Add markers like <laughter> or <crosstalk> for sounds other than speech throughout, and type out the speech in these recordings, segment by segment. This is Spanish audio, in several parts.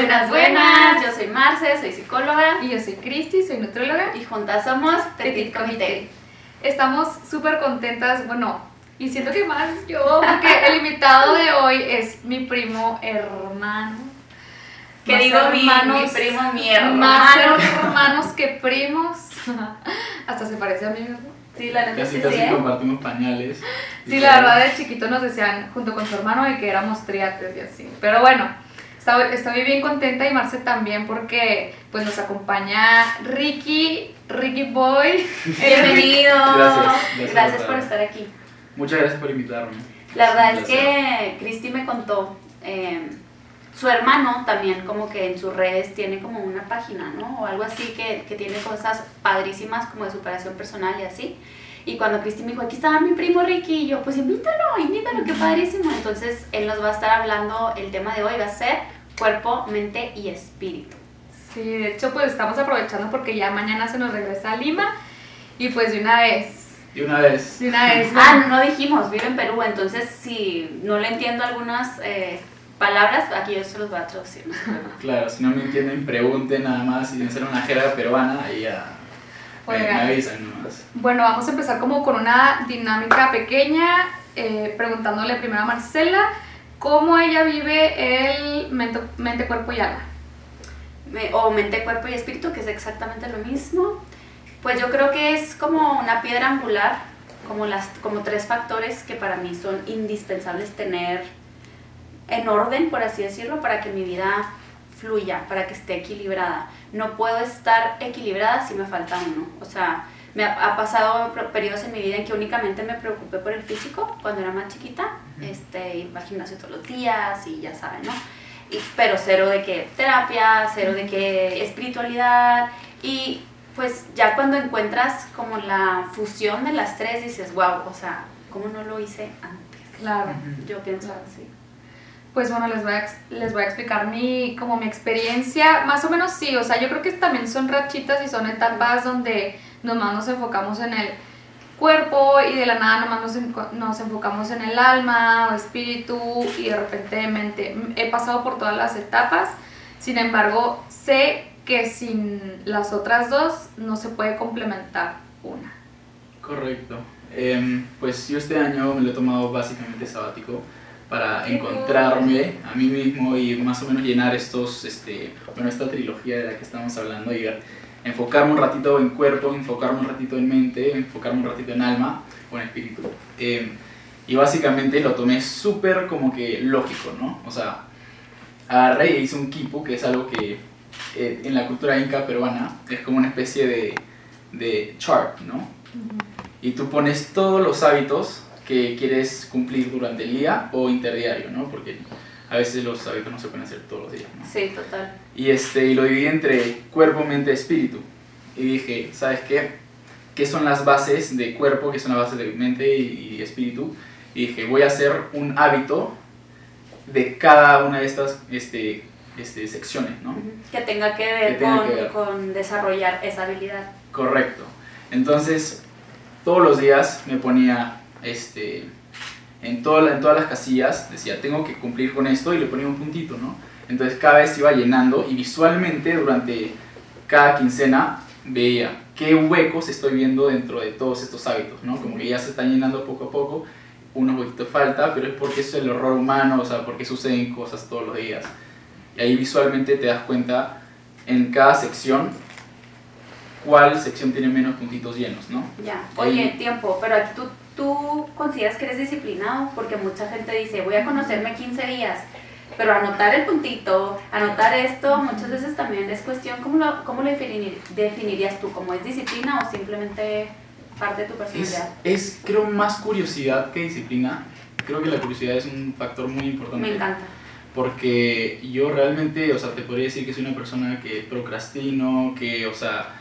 Buenas, buenas, yo soy Marce, soy psicóloga Y yo soy Cristi, soy nutróloga. y juntas somos Petit Comité. Estamos súper contentas, bueno, y siento que más yo, <laughs> porque el invitado de hoy es mi primo hermano. Que Más digo mi, hermanos- mi primo, mi Más hermano. hermanos que primos. <laughs> Hasta se parece a mí mismo. Sí, la neta Casi sí, casi sí, ¿eh? compartimos pañales. Sí, la verdad de chiquito nos decían junto con su hermano de que éramos triates y así. Pero bueno, estoy, estoy bien contenta y Marce también porque pues nos acompaña Ricky, Ricky Boy. <laughs> Bienvenido. Gracias, gracias Gracias por estar. aquí. Muchas gracias por invitarme. La verdad es que Cristi me contó, eh, su hermano también como que en sus redes tiene como una página, ¿no? O algo así que, que tiene cosas padrísimas como de superación personal y así. Y cuando Cristi me dijo, aquí está mi primo Ricky, y yo, pues invítalo, invítalo, qué padrísimo. Entonces él nos va a estar hablando, el tema de hoy va a ser cuerpo, mente y espíritu. Sí, de hecho pues estamos aprovechando porque ya mañana se nos regresa a Lima y pues de una vez, Y una vez, de una vez. <laughs> Ah, no dijimos, vive en Perú, entonces si no le entiendo algunas eh, palabras, aquí yo se los voy a traducir. claro, si no me entienden, pregunten nada más. Si tienen ser una jerga peruana, y ya me, avisan nomás. Bueno, vamos a empezar como con una dinámica pequeña, eh, preguntándole primero a Marcela cómo ella vive el mente, mente, cuerpo y alma. Me- o mente, cuerpo y espíritu, que es exactamente lo mismo. Pues yo creo que es como una piedra angular, como, las, como tres factores que para mí son indispensables tener en orden, por así decirlo, para que mi vida fluya, para que esté equilibrada. No puedo estar equilibrada si me falta uno. O sea, me ha, ha pasado periodos en mi vida en que únicamente me preocupé por el físico cuando era más chiquita. Este, iba al gimnasio todos los días y ya saben, ¿no? Y- pero cero de que terapia, cero de que espiritualidad y pues ya cuando encuentras como la fusión de las tres dices, wow, o sea, ¿cómo no lo hice antes? Claro. Yo pienso así. Pues bueno, les voy, a, les voy a explicar mi, como mi experiencia, más o menos sí, o sea, yo creo que también son rachitas y son etapas donde nomás nos enfocamos en el cuerpo y de la nada nomás nos, nos enfocamos en el alma o espíritu y de repente mente. He pasado por todas las etapas, sin embargo, sé que sin las otras dos no se puede complementar una. Correcto. Em, pues yo este año me lo he tomado básicamente sabático para encontrarme a mí mismo y más o menos llenar estos, este, bueno, esta trilogía de la que estamos hablando y enfocarme un ratito en cuerpo, enfocarme un ratito en mente, enfocarme un ratito en alma o en espíritu. Em, y básicamente lo tomé súper como que lógico, ¿no? O sea, agarré e hice un quipu, que es algo que eh, en la cultura inca peruana es como una especie de, de chart, ¿no? y tú pones todos los hábitos que quieres cumplir durante el día o interdiario, ¿no? Porque a veces los hábitos no se pueden hacer todos los días, ¿no? Sí, total. Y, este, y lo dividí entre cuerpo, mente, espíritu. Y dije, ¿sabes qué? ¿Qué son las bases de cuerpo? ¿Qué son las bases de mente y, y espíritu? Y dije, voy a hacer un hábito de cada una de estas este, este, secciones, ¿no? Que tenga que ver, Que tenga con, que ver. con desarrollar esa habilidad. Correcto. Entonces, todos los días me ponía este, en, toda la- en todas las casillas, decía, tengo que cumplir con esto y le ponía un puntito, ¿no? Entonces cada vez iba llenando y visualmente durante cada quincena veía qué huecos estoy viendo dentro de todos estos hábitos, ¿no? Como que ya se están llenando poco a poco, unos huequitos falta, pero es porque es el error humano, o sea, porque suceden cosas todos los días. Y ahí visualmente te das cuenta en cada sección cuál sección tiene menos puntitos llenos, ¿no? Ya. Ahí- Oye, tiempo, pero aquí tú, tú consideras que eres disciplinado porque mucha gente dice, voy a conocerme 15 días, pero anotar el puntito, anotar esto, muchas veces también es cuestión, ¿cómo lo, cómo lo definir- definirías tú? ¿Como es disciplina o simplemente parte de tu Es, personalidad? es, creo, más curiosidad que disciplina. Creo que la curiosidad es un factor muy importante. Me encanta. Porque yo realmente, o sea, te podría decir que soy una persona que procrastino, que, o sea,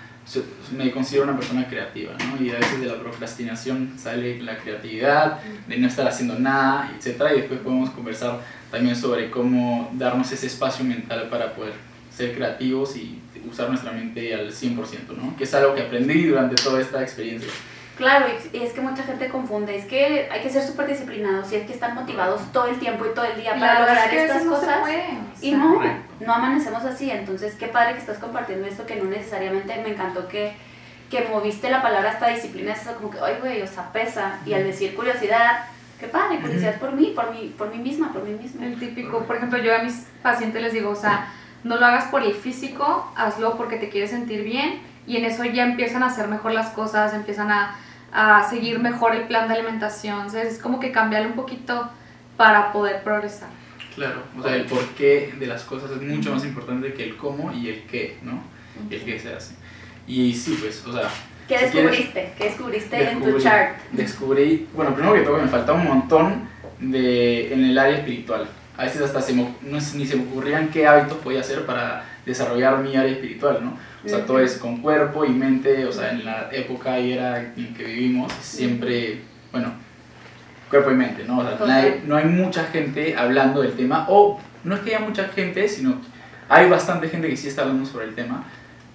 me considero una persona creativa, ¿no? Y a veces de la procrastinación sale la creatividad, de no estar haciendo nada, etc. Y después podemos conversar también sobre cómo darnos ese espacio mental para poder ser creativos y usar nuestra mente al 100%, ¿no? Que es algo que aprendí durante toda esta experiencia. Claro, y y es que mucha gente confunde, es que hay que ser súper disciplinados y es que están motivados todo el tiempo y todo el día Y para lograr es que a estas no cosas. puede, o Y no, no amanecemos así, entonces qué padre que estás compartiendo esto que no necesariamente me encantó que, que moviste la palabra hasta disciplina, es eso como que, ay güey, o sea, pesa, y al decir curiosidad, qué padre, curiosidad por mí, por mí, por mí misma, por mí misma. El típico, por ejemplo, yo a mis pacientes les digo, o sea, no lo hagas por el físico, hazlo porque te quieres sentir bien y en eso ya empiezan a hacer mejor las cosas, empiezan a, a seguir mejor el plan de alimentación, o sea, es como que cambiarle un poquito para poder progresar. Claro, o sea, el porqué de las cosas es mucho más importante que el cómo y el qué, ¿no? Y el qué se hace. Y sí, pues, o sea, ¿Qué si quieres- descubriste? ¿Qué descubriste en tu descubrí- chart? Descubrí, bueno, primero que todo me faltaba un montón de, en el área espiritual. A veces hasta se me, no, ni se me ocurrían qué hábitos podía hacer para desarrollar mi área espiritual, ¿no? O sea, todo es con cuerpo y mente, o sea, en la época y era en que vivimos, siempre, bueno, cuerpo y mente, ¿no? O sea, Total. nadie- no hay mucha gente hablando del tema, o no es que haya mucha gente, sino hay bastante gente que sí está hablando sobre el tema,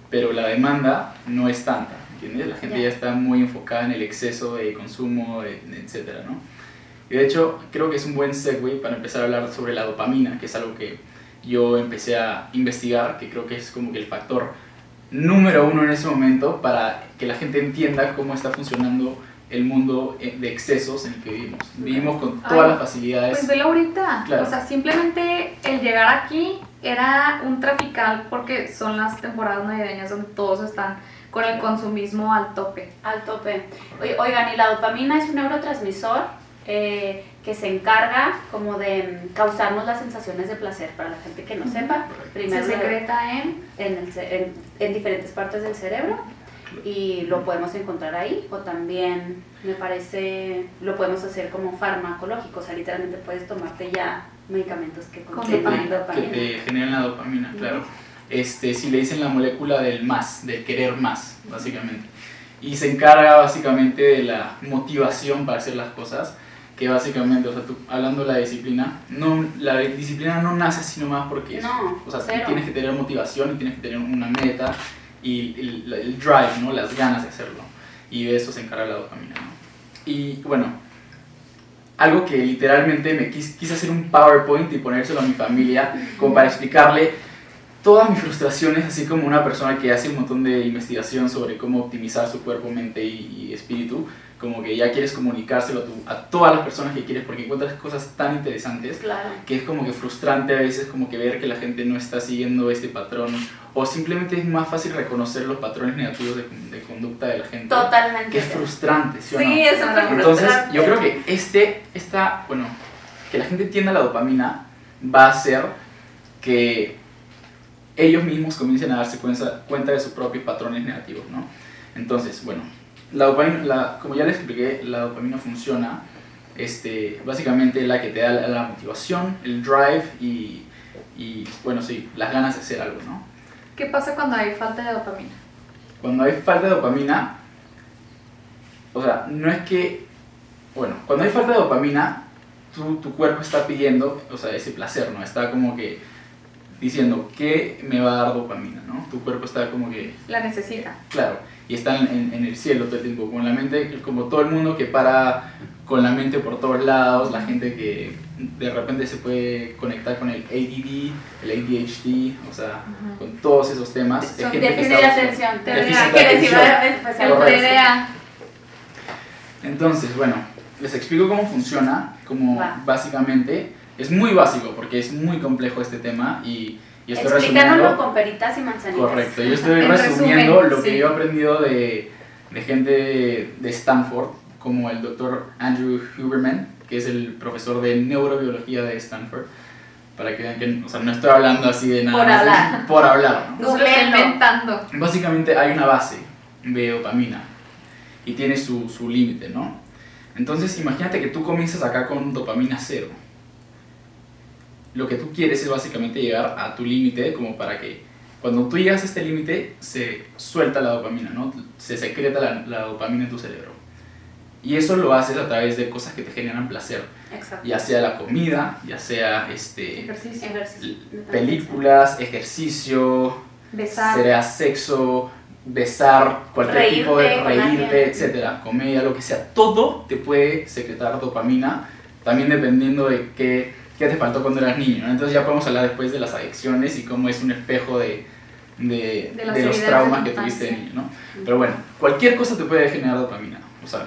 pero la demanda no es tanta, ¿entiendes? La gente Ya. está muy enfocada en el exceso de consumo, etcétera, ¿no? Y de hecho, creo que es un buen segue para empezar a hablar sobre la dopamina, que es algo que yo empecé a investigar, que creo que es como que el factor número uno en ese momento para que la gente entienda cómo está funcionando el mundo eh, de excesos en el que vivimos. Vivimos con todas Ay, las facilidades. Pues velo ahorita, Claro. o sea, simplemente el llegar aquí era un trafical porque son las temporadas navideñas donde todos están con el consumismo al tope. Al tope. Oigan, y la dopamina es un neurotransmisor eh, que se encarga como de mm, causarnos las sensaciones de placer. Para la gente que no sepa, primero Se secreta en en, el en, en diferentes partes del cerebro y lo podemos encontrar ahí o también me parece lo podemos hacer como farmacológico, o sea, literalmente puedes tomarte ya medicamentos que Con que contienen te, que dopamina. te generan la dopamina, claro. Este, si le dicen la molécula del más, del querer más, básicamente. Y se encarga básicamente de la motivación para hacer las cosas, que básicamente, o sea, tú, hablando de la disciplina, no, la disciplina no nace así nomás porque, es- No, o sea, tú cero. tienes que tener motivación y tienes que tener una meta y el, el drive, ¿no? Las ganas de hacerlo. Y de eso se encarga la dopamina, ¿no? Y bueno, algo que literalmente me quis- quise hacer un PowerPoint y ponérselo a mi familia como para explicarle todas mis frustraciones, así como una persona que hace un montón de investigación sobre cómo optimizar su cuerpo, mente y, y espíritu, como que ya quieres comunicárselo a, tu- a todas las personas que quieres porque encuentras cosas tan interesantes Claro. que es como que frustrante a veces como que ver que la gente no está siguiendo este patrón o simplemente es más fácil reconocer los patrones negativos de, de conducta de la gente Totalmente. que es frustrante, ¿sí o no? Es Claro. Entonces, frustrante. yo creo que este, esta, bueno, que la gente entienda la dopamina va a hacer que ellos mismos comiencen a darse cuenta, cuenta de sus propios patrones negativos, ¿no? Entonces, bueno, la dopamina, la- como ya les expliqué, la dopamina funciona, este, básicamente la que te da la, la motivación, el drive y, y, bueno, sí, las ganas de hacer algo, ¿no? ¿Qué pasa cuando hay falta de dopamina? Cuando hay falta de dopamina, o sea, no es que, bueno, cuando hay falta de dopamina, tu, tu cuerpo está pidiendo, o sea, ese placer, ¿no? Está como que diciendo, ¿qué me va a dar dopamina, ¿no? Tu cuerpo está como que, La necesita. claro, y está en, en el cielo todo el tiempo, con la mente, como todo el mundo que para con la mente por todos lados, la gente que de repente se puede conectar con el ADD, el ADHD, o sea, Ujú. con todos esos temas. Son gente Déficit de atención. De que decir atención. especial. TDA. Entonces, bueno, les explico cómo funciona, como Va. básicamente, es muy básico porque es muy complejo este tema y, y estoy resumiendo... con peritas y manzanitas. Correcto, yo estoy <laughs> En resumiendo resumen, lo que sí. yo he aprendido de, de gente de, Stanford, como el doctor Andrew Huberman, que es el profesor de neurobiología de Stanford, para que vean que o sea, no estoy hablando así de nada Por más, hablar. <laughs> por hablar, ¿no? Inventando. Básicamente hay una base de dopamina y tiene su, su límite, ¿no? Entonces imagínate que tú comienzas acá con dopamina cero. Lo que tú quieres es básicamente llegar a tu límite como para que cuando tú llegas a este límite se suelta la dopamina, ¿no? Se secreta la, la dopamina en tu cerebro. Y eso lo haces a través de cosas que te generan placer, Exacto. ya sea la comida, ya sea este, Ejercicio. Ejercicio. películas, ejercicio, Besar. sea sexo, besar, cualquier tipo de Reírte reírte, etcétera, comedia, lo que sea, todo te puede secretar dopamina, también dependiendo de qué, qué te faltó cuando eras niño. ¿no? Entonces ya podemos hablar después de las adicciones y cómo es un espejo de, de, De de los traumas que tuviste de niño, ¿no? Pero bueno, cualquier cosa te puede generar dopamina, o sea,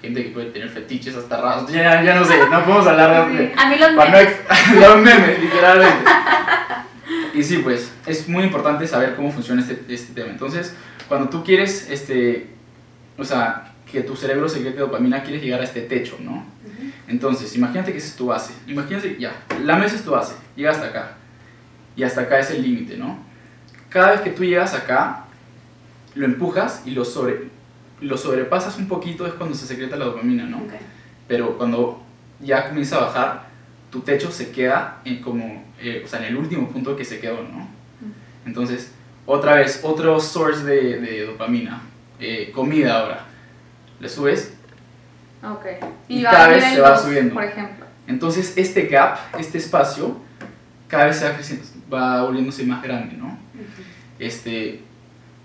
gente que puede tener fetiches hasta raros, ya, ya no sé, no podemos <laughs> hablar de... A mí los memes. ex- <laughs> los memes, literalmente. Y sí, pues es muy importante saber cómo funciona este, este tema. Entonces, cuando tú quieres, este, o sea, que tu cerebro secrete dopamina, quieres llegar a este techo, ¿no? Entonces, imagínate que esa es tu base. Imagínate, ya, la mesa es tu base, llega hasta acá. Y hasta acá es el límite, ¿no? Cada vez que tú llegas acá, lo empujas y lo, sobre, lo sobrepasas un poquito, es cuando se secreta la dopamina, ¿no? Pero cuando ya comienza a bajar, tu techo se queda en como, eh, o sea, en el último punto que se quedó, ¿no? Entonces, otra vez, otro source de, de dopamina, eh, comida ahora. Le subes, Ok. Y va cada vez se va dos, subiendo. Por ejemplo. entonces este gap, este espacio, cada vez se va, creciendo, va volviéndose más grande, ¿no? Ujú. Este,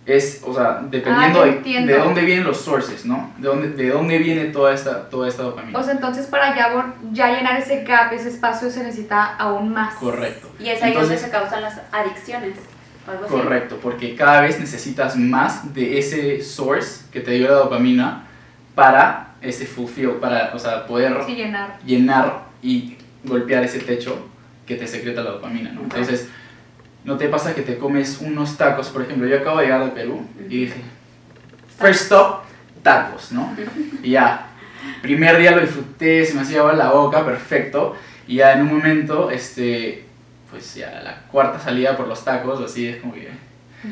es, o sea, dependiendo Ah, de, de dónde vienen los sources, ¿no? De dónde, de dónde viene toda esta, toda esta dopamina. O sea, entonces para ya, ya llenar ese gap, ese espacio, se necesita aún más. Correcto. Y es ahí donde Entonces- se causan las adicciones. algo así. Correcto, porque cada vez necesitas más de ese source que te dio la dopamina para ese fulfill, para o sea, poder Sí, llenar. llenar y golpear ese techo que te secreta la dopamina, ¿no? Ok. Entonces, ¿no te pasa que te comes unos tacos? Por ejemplo, yo acabo de llegar de Perú y dije, first stop, tacos, ¿no? Y ya, primer día lo disfruté, se me hacía agua la boca, perfecto, y ya en un momento, este, pues ya la cuarta salida por los tacos, así es como que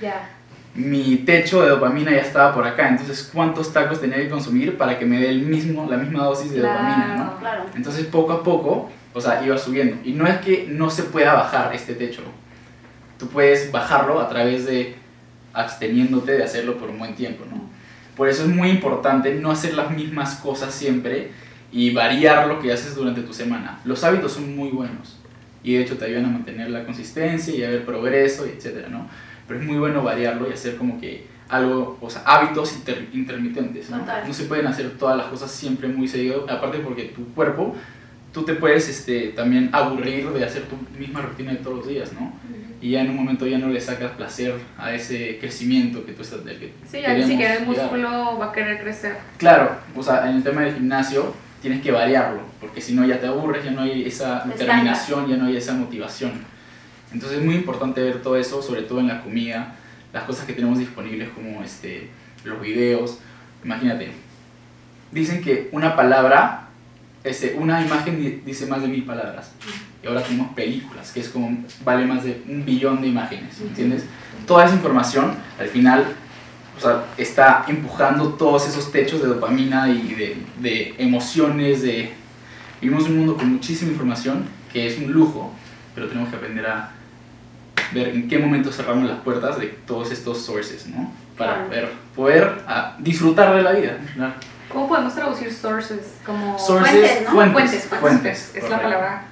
Ya. Mi techo de dopamina ya estaba por acá, entonces ¿cuántos tacos tenía que consumir para que me dé el mismo, la misma dosis de dopamina, ¿no? Claro. Entonces poco a poco, o sea, iba subiendo. Y no es que no se pueda bajar este techo. Tú puedes bajarlo a través de absteniéndote de hacerlo por un buen tiempo, ¿no? Por eso es muy importante no hacer las mismas cosas siempre y variar lo que haces durante tu semana. Los hábitos son muy buenos y de hecho te ayudan a mantener la consistencia y a ver progreso, y etcétera, ¿no? Pero es muy bueno variarlo y hacer como que algo, o sea, hábitos inter- intermitentes, ¿no? Total. No se pueden hacer todas las cosas siempre muy seguido, aparte porque tu cuerpo, tú te puedes este, también aburrir de hacer tu misma rutina de todos los días, ¿no? Y ya en un momento ya no le sacas placer a ese crecimiento que tú estás del que Sí, ya ni siquiera el músculo va a querer crecer. Claro, o sea, en el tema del gimnasio tienes que variarlo, porque si no ya te aburres, ya no hay esa Te determinación, ya no hay esa motivación. Entonces es muy importante ver todo eso, sobre todo en la comida, las cosas que tenemos disponibles como este, los videos. Imagínate, dicen que una palabra, este, una imagen di- dice más de mil palabras. Y ahora tenemos películas, que es como, vale más de un billón de imágenes, ¿entiendes? Toda esa información, al final, o sea, está empujando todos esos techos de dopamina y de, de emociones, de... Vivimos un mundo con muchísima información, que es un lujo, pero tenemos que aprender a ver en qué momento cerramos las puertas de todos estos sources, ¿no? Para poder, poder ah, disfrutar de la vida. ¿no? ¿Cómo podemos traducir sources? Como Sources, Fuentes, ¿no? fuentes, fuentes, fuentes, fuentes, es la palabra.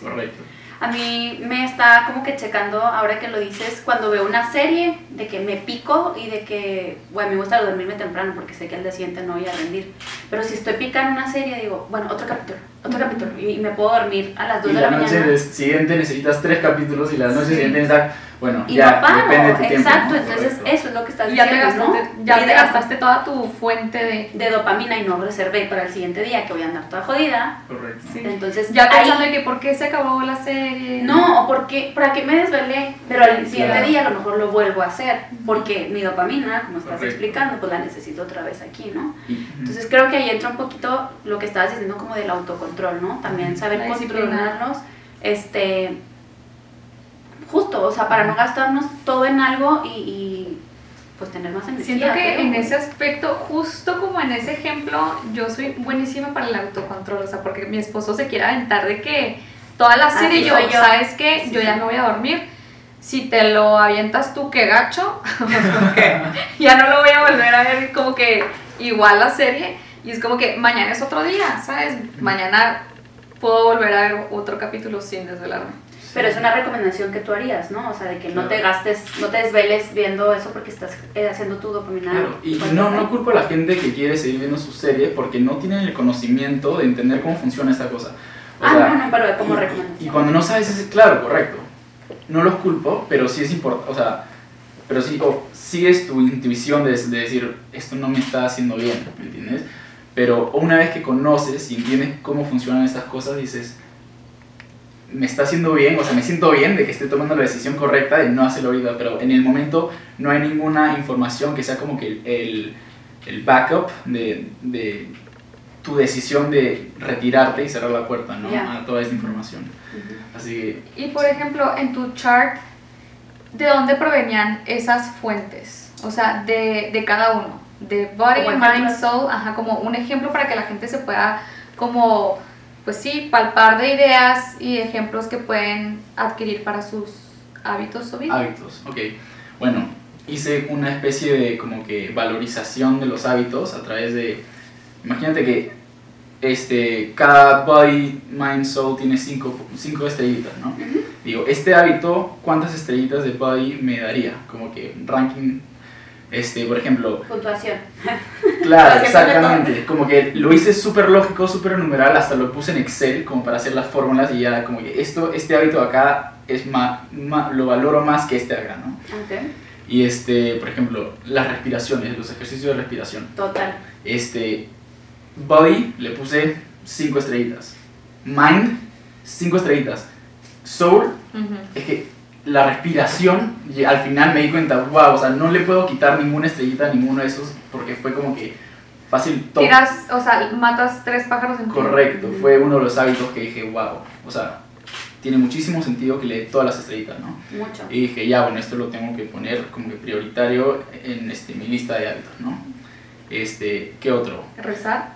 Correcto. A mí me está como que checando, ahora que lo dices, cuando veo una serie, de que me pico y de que, bueno, me gusta dormirme temprano porque sé que al día siguiente no voy a rendir. Pero si estoy picando una serie, digo, bueno, otro capítulo, otro capítulo, y, me puedo dormir a las 2 Y de la, la noche mañana. siguiente necesitas tres capítulos y la noche Sí. siguiente necesitas... Bueno, Y ya no depende de tu tiempo. exacto, ¿no? entonces Correcto. eso es lo que estás Y ya te diciendo, gastaste, ¿no? ya Y te gastaste toda tu fuente de... de dopamina y no reservé para el siguiente día que voy a andar toda jodida. Correcto. Sí. Entonces, Ya ahí- pensando de que por qué se acabó la serie. No, o porque, ¿para qué me desvelé? Pero al siguiente Claro. día a lo mejor lo vuelvo a hacer, porque mi dopamina, como estás Correcto. explicando, pues la necesito otra vez aquí, ¿no? Entonces creo que ahí entra un poquito lo que estabas diciendo como del autocontrol, ¿no? También saber La este, justo, o sea, para no gastarnos todo en algo y, y, pues tener más energía. Siento que creo. en ese aspecto, justo como en ese ejemplo, yo soy buenísima para el autocontrol, o sea, porque mi esposo se quiere aventar de que toda la serie yo. ¿sabes qué? Sí, yo ya me voy a dormir. Si te lo avientas tú, qué gacho, <laughs> <laughs> ya no lo voy a volver a ver como que igual la serie. Y es como que mañana es otro día, ¿sabes? Mañana puedo volver a ver otro capítulo sin desvelarme. Pero es una recomendación que tú harías, ¿no? O sea, de que no Claro. te gastes, no te desveles viendo eso porque estás eh, haciendo tu dopamina. Claro, y Pues, no, no culpo a la gente que quiere seguir viendo su serie porque no tienen el conocimiento de entender cómo funciona esta cosa. O Ah, sea, no, no, pero como y- recomendación. Y cuando no sabes, es claro, correcto. No los culpo, pero sí es importante, o sea, pero sí, o sigues tu intuición de, de decir, esto no me está haciendo bien, ¿me entiendes? Pero una vez que conoces y entiendes cómo funcionan estas cosas, dices, me está haciendo bien, o sea, me siento bien de que esté tomando la decisión correcta de no hacerlo ahorita, pero en el momento no hay ninguna información que sea como que el, el, backup de, de tu decisión de retirarte y cerrar la puerta, ¿no? Ya. A toda esta información. Así que Y por ejemplo, en tu chart, ¿de dónde provenían esas fuentes? O sea, de, de cada uno. De body, Como mind, soul, ajá, como un ejemplo para que la gente se pueda como, pues sí, palpar de ideas y ejemplos que pueden adquirir para sus hábitos o vida. hábitos, ok. Bueno, hice una especie de como que valorización de los hábitos a través de, imagínate que este, cada body, mind, soul tiene cinco, cinco estrellitas, ¿no? Digo, este hábito, ¿cuántas estrellitas de body me daría? Como que ranking, este, por ejemplo, Puntuación. Claro, exactamente. Como que lo hice súper lógico, súper numeral, hasta lo puse en Excel como para hacer las fórmulas y ya como que esto, este hábito acá es más, lo valoro más que este acá, ¿no? Ok. Y este, por ejemplo, las respiraciones, los ejercicios de respiración. Total. Este, body le puse 5 estrellitas. Mind, 5 estrellitas. Soul, Ujú. es que la respiración, y al final me di cuenta, wow, o sea, no le puedo quitar ninguna estrellita a ninguno de esos porque fue como que fácil top. Tiras, o sea, matas tres pájaros en. Correcto, fue uno de los hábitos que dije, wow, o sea, tiene muchísimo sentido que le dé todas las estrellitas, ¿no? Mucho. Y dije, ya, bueno, esto lo tengo que poner como que prioritario en este, mi lista de hábitos, ¿no? Este, ¿qué otro? Rezar.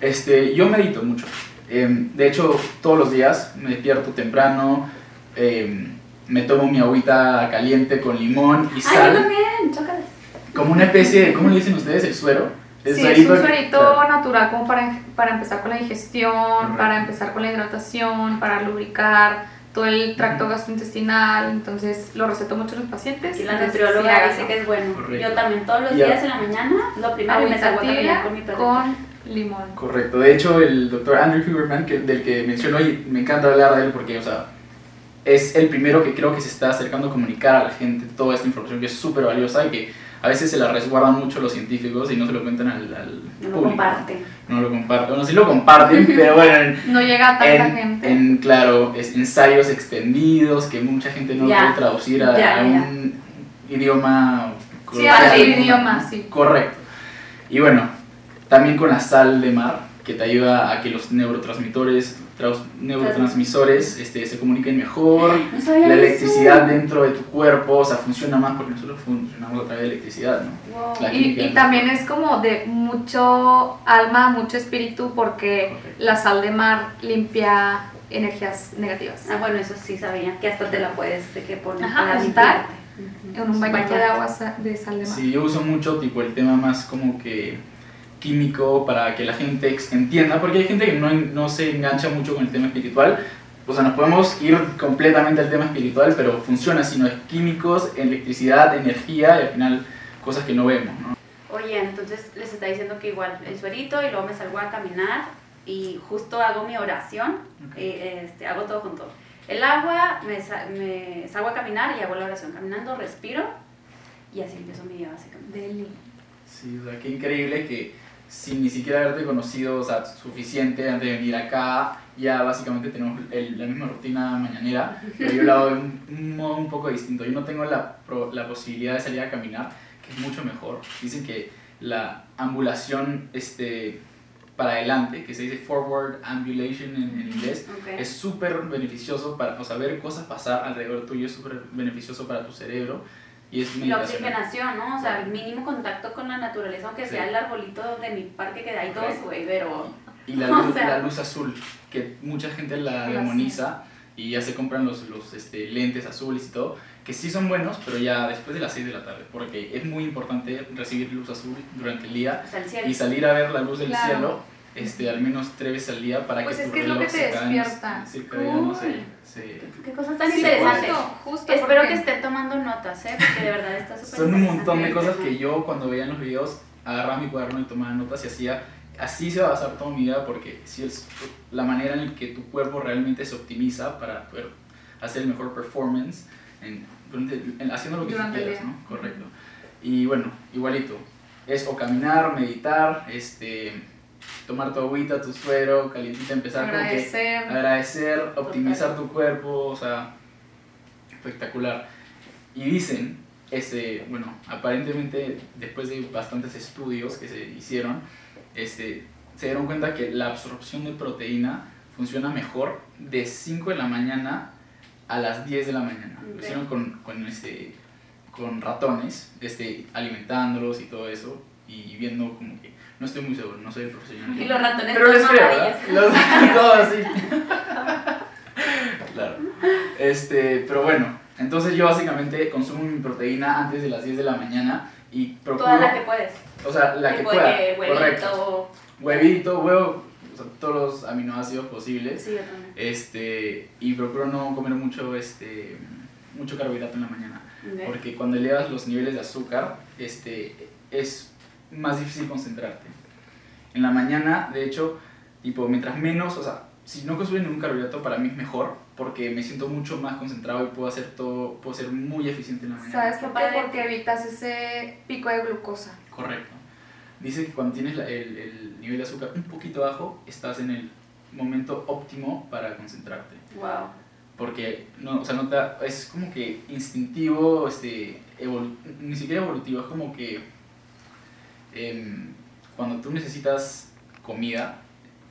Este, yo medito mucho. Em, de hecho, todos los días me despierto temprano, em, me tomo mi agüita caliente con limón y Ay, yo sal, también, chócalas. como una especie de, ¿cómo le dicen ustedes? El suero. El Sí, es suerito un que- suerito claro. natural como para, para empezar con la digestión, Correcto. para empezar con la hidratación, para lubricar todo el tracto gastrointestinal. Entonces lo receto mucho a los pacientes. Y la nutrióloga sí, dice que es bueno. Correcto. Yo también todos los Ya. días en la mañana, lo primero me salgo a con mi perrito. con limón. Correcto, de hecho el doctor Andrew Huberman, que, del que menciono y me encanta hablar de él porque, o sea, es el primero que creo que se está acercando a comunicar a la gente toda esta información que es súper valiosa y que a veces se la resguardan mucho los científicos y no se lo cuentan al, al No lo comparte. No lo comparten, bueno, sí lo comparten, <laughs> pero bueno, en, No llega a tanta en- gente. en, claro, es ensayos extendidos que mucha gente no Ya. puede traducir a, Ya, a ya. un idioma Sí, a idioma, sí. Correcto. Y bueno, también con la sal de mar, que te ayuda a que los neurotransmisores, neurotransmisores este, se comuniquen mejor, No la eso. electricidad dentro de tu cuerpo, o sea, funciona más porque nosotros funcionamos a través de electricidad, ¿no? Wow. La Y, y también es como de mucho alma, mucho espíritu, porque la sal de mar limpia energías negativas. Ah, bueno, eso sí sabía, que hasta te la puedes de que poner Ajá, para. En un Bañarte. de agua de sal de mar. Sí, yo uso mucho tipo el tema más como que químico para que la gente entienda, porque hay gente que no, no se engancha mucho con el tema espiritual. O sea, nos podemos ir completamente al tema espiritual, pero funciona así, no es químicos, electricidad, energía y al final cosas que no vemos, ¿no? Oye, entonces les está diciendo que igual el suerito y luego me salgo a caminar y justo hago mi oración, Ok. eh, este, hago todo junto. El agua, me, sa- me salgo a caminar y hago la oración caminando, respiro y así empiezo mi día básicamente. Deli. Sí, o sea, qué increíble que sin ni siquiera haberte conocido, o sea, suficiente antes de venir acá, ya básicamente tenemos el- la misma rutina mañanera, pero yo lo hago de un, un modo un poco distinto. Yo no tengo la, la posibilidad de salir a caminar, que es mucho mejor. Dicen que la ambulación este, para adelante, que se dice forward ambulation en, en inglés, es súper beneficioso para, o sea, ver cosas pasar alrededor tuyo es súper beneficioso para tu cerebro y es la oxigenación, ¿no? O sea, el mínimo contacto con la naturaleza, aunque Sí. sea el arbolito de mi parque, que hay dos, güey, pero... Y la <laughs> O luz, sea- la luz azul, que mucha gente la demoniza y ya se compran los, los este, lentes azules y todo, que sí son buenos, pero ya después de las 6 de la tarde, porque es muy importante recibir luz azul durante el día O sea, el y salir a ver la luz del Claro. cielo este, al menos tres veces al día para Pues que es tu que es lo que te despierta. Cool. Qué cosas tan Sí, interesantes. justo, justo, Espero porque- que estén tomando notas, ¿eh? Porque de verdad está súper Son un montón de interesante. cosas que yo cuando veía en los videos agarraba mi cuaderno y tomaba notas y hacía, así se va a basar toda mi vida porque si es la manera en la que tu cuerpo realmente se optimiza para poder hacer el mejor performance en, durante- en- haciendo lo que Durante tú quieras. ¿no? Correcto. Y bueno, igualito, es o caminar, meditar, este, tomar tu agüita, tu suero, calientita, empezar como que Agradecer. agradecer, optimizar tu cuerpo, o sea, espectacular. Y dicen, este, bueno, aparentemente después de bastantes estudios que se hicieron, este, se dieron cuenta que la absorción de proteína funciona mejor de 5 de la mañana a las 10 de la mañana. Lo Ok. hicieron con, con, este, con ratones, este, alimentándolos y todo eso, y viendo como que, no estoy muy seguro, no soy el profesional. Y los ratones Pero les creo. Los <laughs> todos así. claro. Este, pero bueno, entonces yo básicamente consumo mi proteína antes de las 10 de la mañana y procuro, Toda la que puedes. o sea, la que pueda, de huevito. correcto. Huevito, huevo, o sea, todos los aminoácidos posibles. Sí, yo también. Este, y procuro no comer mucho este mucho carbohidrato en la mañana, Ok. porque cuando elevas los niveles de azúcar, este es más difícil concentrarte. En la mañana, de hecho, tipo, mientras menos, o sea, si no consumo ningún carbohidrato, para mí es mejor, porque me siento mucho más concentrado y puedo hacer todo, puedo ser muy eficiente en la mañana. ¿Sabes por qué? Porque evitas ese pico de glucosa. Correcto. Dice que cuando tienes la- el, el nivel de azúcar un poquito bajo, estás en el momento óptimo para concentrarte. Wow. Porque no, o sea, no te es como que instintivo, este, evolu- ni siquiera evolutivo, es como que em, cuando tú necesitas comida,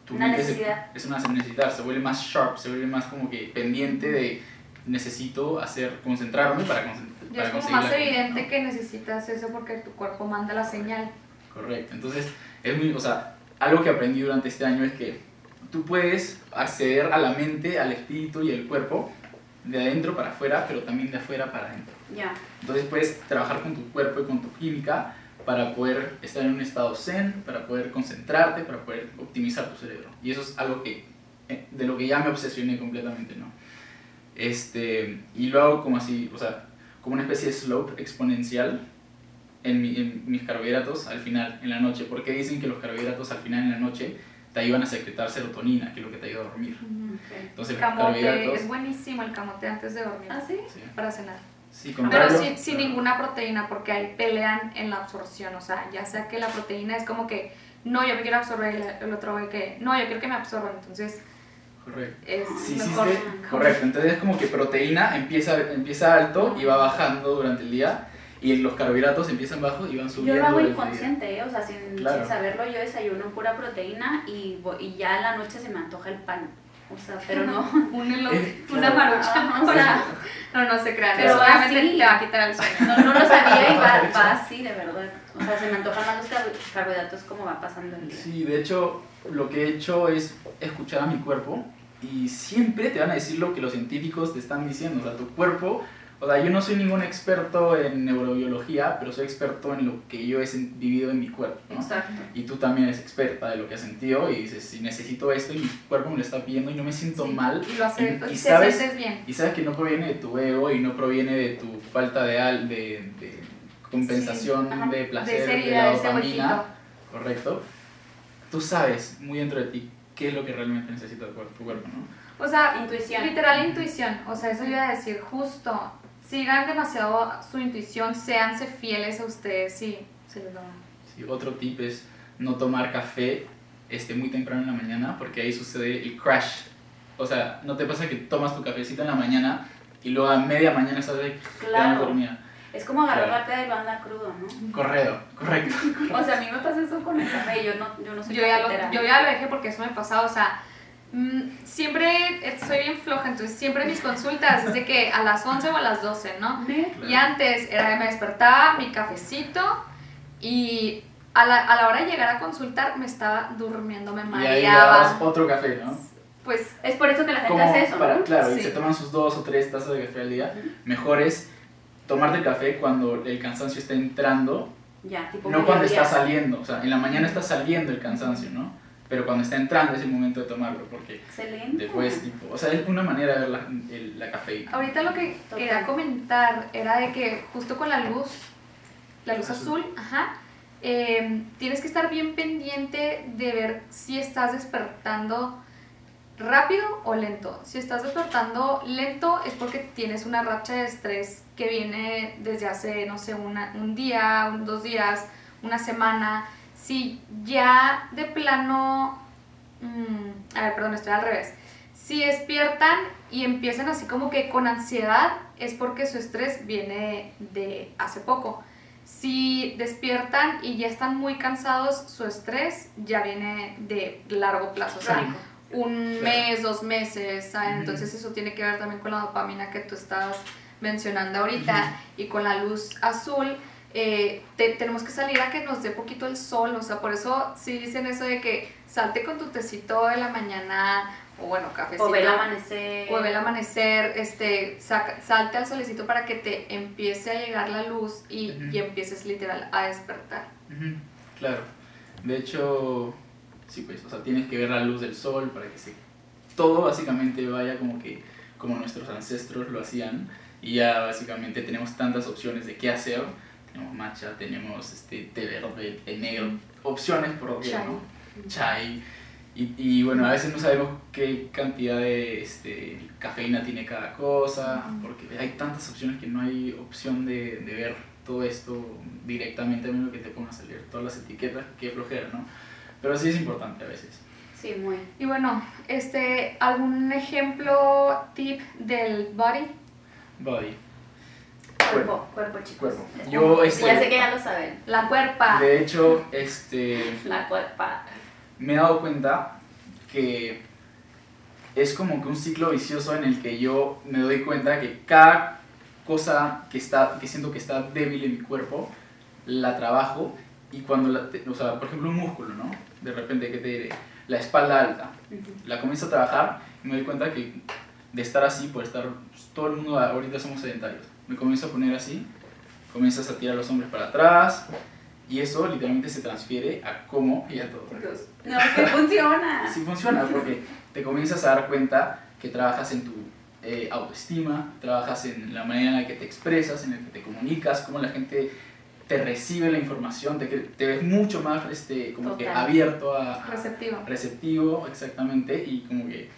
tu Una mente se- es una necesidad, se vuelve más sharp, se vuelve más como que pendiente de necesito hacer, concentrarme para, concent- Ya para es como más la comida, evidente ¿no? que necesitas eso porque tu cuerpo manda la señal. Correcto. Entonces, es muy, o sea, algo que aprendí durante este año es que tú puedes acceder a la mente, al espíritu y al cuerpo de adentro para afuera, pero también de afuera para adentro. Ya. Entonces puedes trabajar con tu cuerpo y con tu química para poder estar en un estado zen, para poder concentrarte, para poder optimizar tu cerebro. Y eso es algo que, eh, de lo que ya me obsesioné completamente, ¿no? Este, y lo hago como así, o sea, como una especie de slope exponencial en, mi- en mis carbohidratos al final, en la noche. Porque dicen que los carbohidratos al final en la noche te ayudan a secretar serotonina, que es lo que te ayuda a dormir. Ok. Entonces, los Camote, carbohidratos... es buenísimo el camote antes de dormir. ¿Ah, sí? sí. Para cenar. Sí, Pero sin, sin ninguna proteína, porque ahí pelean en la absorción. O sea, ya sea que la proteína es como que, no, yo me quiero absorber, y el- el otro güey que, no, yo quiero que me absorban. Entonces, Correcto. es Sí, sí, mejor. sí, correcto. Entonces es como que proteína empieza, empieza alto y va bajando durante el día y los carbohidratos empiezan bajos y van Yo subiendo. lo hago inconsciente, ¿eh? o sea, sin, Claro. sin saberlo, yo desayuno pura proteína y ya en la noche se me antoja el pan. O sea, pero no. <laughs> Un elote, Eh, una marucha. Ajá, o sea, no, no se crean. Pero Eso obviamente así. te va a quitar el sueño. no, <laughs> no lo sabía y va, va así, de verdad. O sea, se me antojan más los carbo- carbohidratos como va pasando el día. Sí, de hecho, lo que he hecho es escuchar a mi cuerpo y siempre te van a decir lo que los científicos te están diciendo. O sea, tu cuerpo, o sea, yo no soy ningún experto en neurobiología, pero soy experto en lo que yo he vivido en mi cuerpo. ¿no? Exacto. Y tú también eres experta de lo que has sentido y dices, si necesito esto y mi cuerpo me lo está pidiendo y no me siento Sí, mal. Y lo hace, Y- y y sabes- sientes bien. Y sabes que no proviene de tu ego y no proviene de tu falta de, al, de, de compensación Sí, de placer, de, la dopamina, correcto. Tú sabes muy dentro de ti qué es lo que realmente necesita tu cuerpo, tu cuerpo, ¿no? O sea, Intuición. literal intuición. O sea, eso iba a decir justo. Sigan demasiado su intuición, séanse fieles a ustedes y se les va. Sí, otro tip es no tomar café este, muy temprano en la mañana porque ahí sucede el crash. O sea, ¿no te pasa que tomas tu cafecito en la mañana y luego a media mañana estás quedando Claro. dormida? Es como agarrar Claro. la peda y lo anda crudo, ¿no? Correcto, correcto. O sea, a mí me pasa eso con el café y yo no, yo no soy Yo ya, lo, yo ya lo dejé porque eso me pasaba, o sea, siempre eh, soy bien floja, entonces siempre mis consultas es de que a las 11 o a las 12, ¿no? ¿Neta? Y antes era que me despertaba, mi cafecito y a la, a la hora de llegar a consultar me estaba durmiendo, me Y mareaba. otro café, ¿no? Pues Es por eso que la gente Como hace eso, para, ¿no? Claro, y Sí. se toman sus dos o tres tazas de café al día. Mejor es tomarte el café cuando el cansancio está entrando, Ya, tipo no cuando está saliendo. O sea, en la mañana está saliendo el cansancio, ¿no? Pero cuando está entrando es el momento de tomarlo, porque Excelente. después, tipo, o sea, es una manera de ver la, el- la cafeína. Ahorita lo que Total. quería comentar era de que justo con la luz, la luz Azul. azul, ajá, eh, tienes que estar bien pendiente de ver si estás despertando rápido o lento. Si estás despertando lento es porque tienes una racha de estrés que viene desde hace, no sé, una- un día, dos días, una semana. Si ya de plano... mm, a ver, perdón, estoy al revés. Si despiertan y empiezan así como que con ansiedad, es porque su estrés viene de hace poco. Si despiertan y ya están muy cansados, su estrés ya viene de largo plazo. O sea, un Claro. mes, dos meses, ¿saben? Entonces eso tiene que ver también con la dopamina que tú estabas mencionando ahorita y con la luz azul. Eh, te- tenemos que salir a que nos dé poquito el sol, o sea, por eso sí dicen eso de que salte con tu tecito de la mañana o bueno, cafecito. O ver el amanecer. o ve el amanecer, este, saca- salte al solecito para que te empiece a llegar la luz y, Ujú. y empieces literal a despertar. Ujú, Claro. De hecho, sí, pues, o sea, tienes que ver la luz del sol para que se, todo básicamente vaya como que como nuestros ancestros lo hacían y ya básicamente tenemos tantas opciones de qué hacer. Tenemos matcha, tenemos este té verde, té negro, opciones por doquier, Chai. ¿no? Chai. Y, y bueno, a veces no sabemos qué cantidad de este, cafeína tiene cada cosa, porque hay tantas opciones que no hay opción de, de ver todo esto directamente, a menos que te pongas a leer todas las etiquetas, que flojera, ¿no? Pero sí es importante a veces. Sí, muy. Y bueno, este, ¿algún ejemplo, tip del body? Body. Cuerpo, cuerpo, chicos. Cuerpo. <laughs> Yo, este- Ya sé que ya lo saben. La cuerpa. De hecho, este, <laughs> La cuerpa. me he dado cuenta que es como que un ciclo vicioso en el que yo me doy cuenta que cada cosa que, está, que siento que está débil en mi cuerpo, la trabajo y cuando, la, o sea, por ejemplo un músculo, ¿no? De repente que te diré, la espalda alta, Ujú. la comienzo a trabajar y me doy cuenta que de estar así, por estar, pues, todo el mundo ahorita somos sedentarios, me comienzo a poner así, comienzas a tirar los hombros para atrás y eso literalmente se transfiere a cómo y a todo. No, sí funciona. <laughs> Sí funciona porque te comienzas a dar cuenta que trabajas en tu eh, autoestima, trabajas en la manera en la que te expresas, en la que te comunicas, cómo la gente te recibe la información, te, te ves mucho más este, como que abierto a, a- Receptivo. receptivo, exactamente, y como que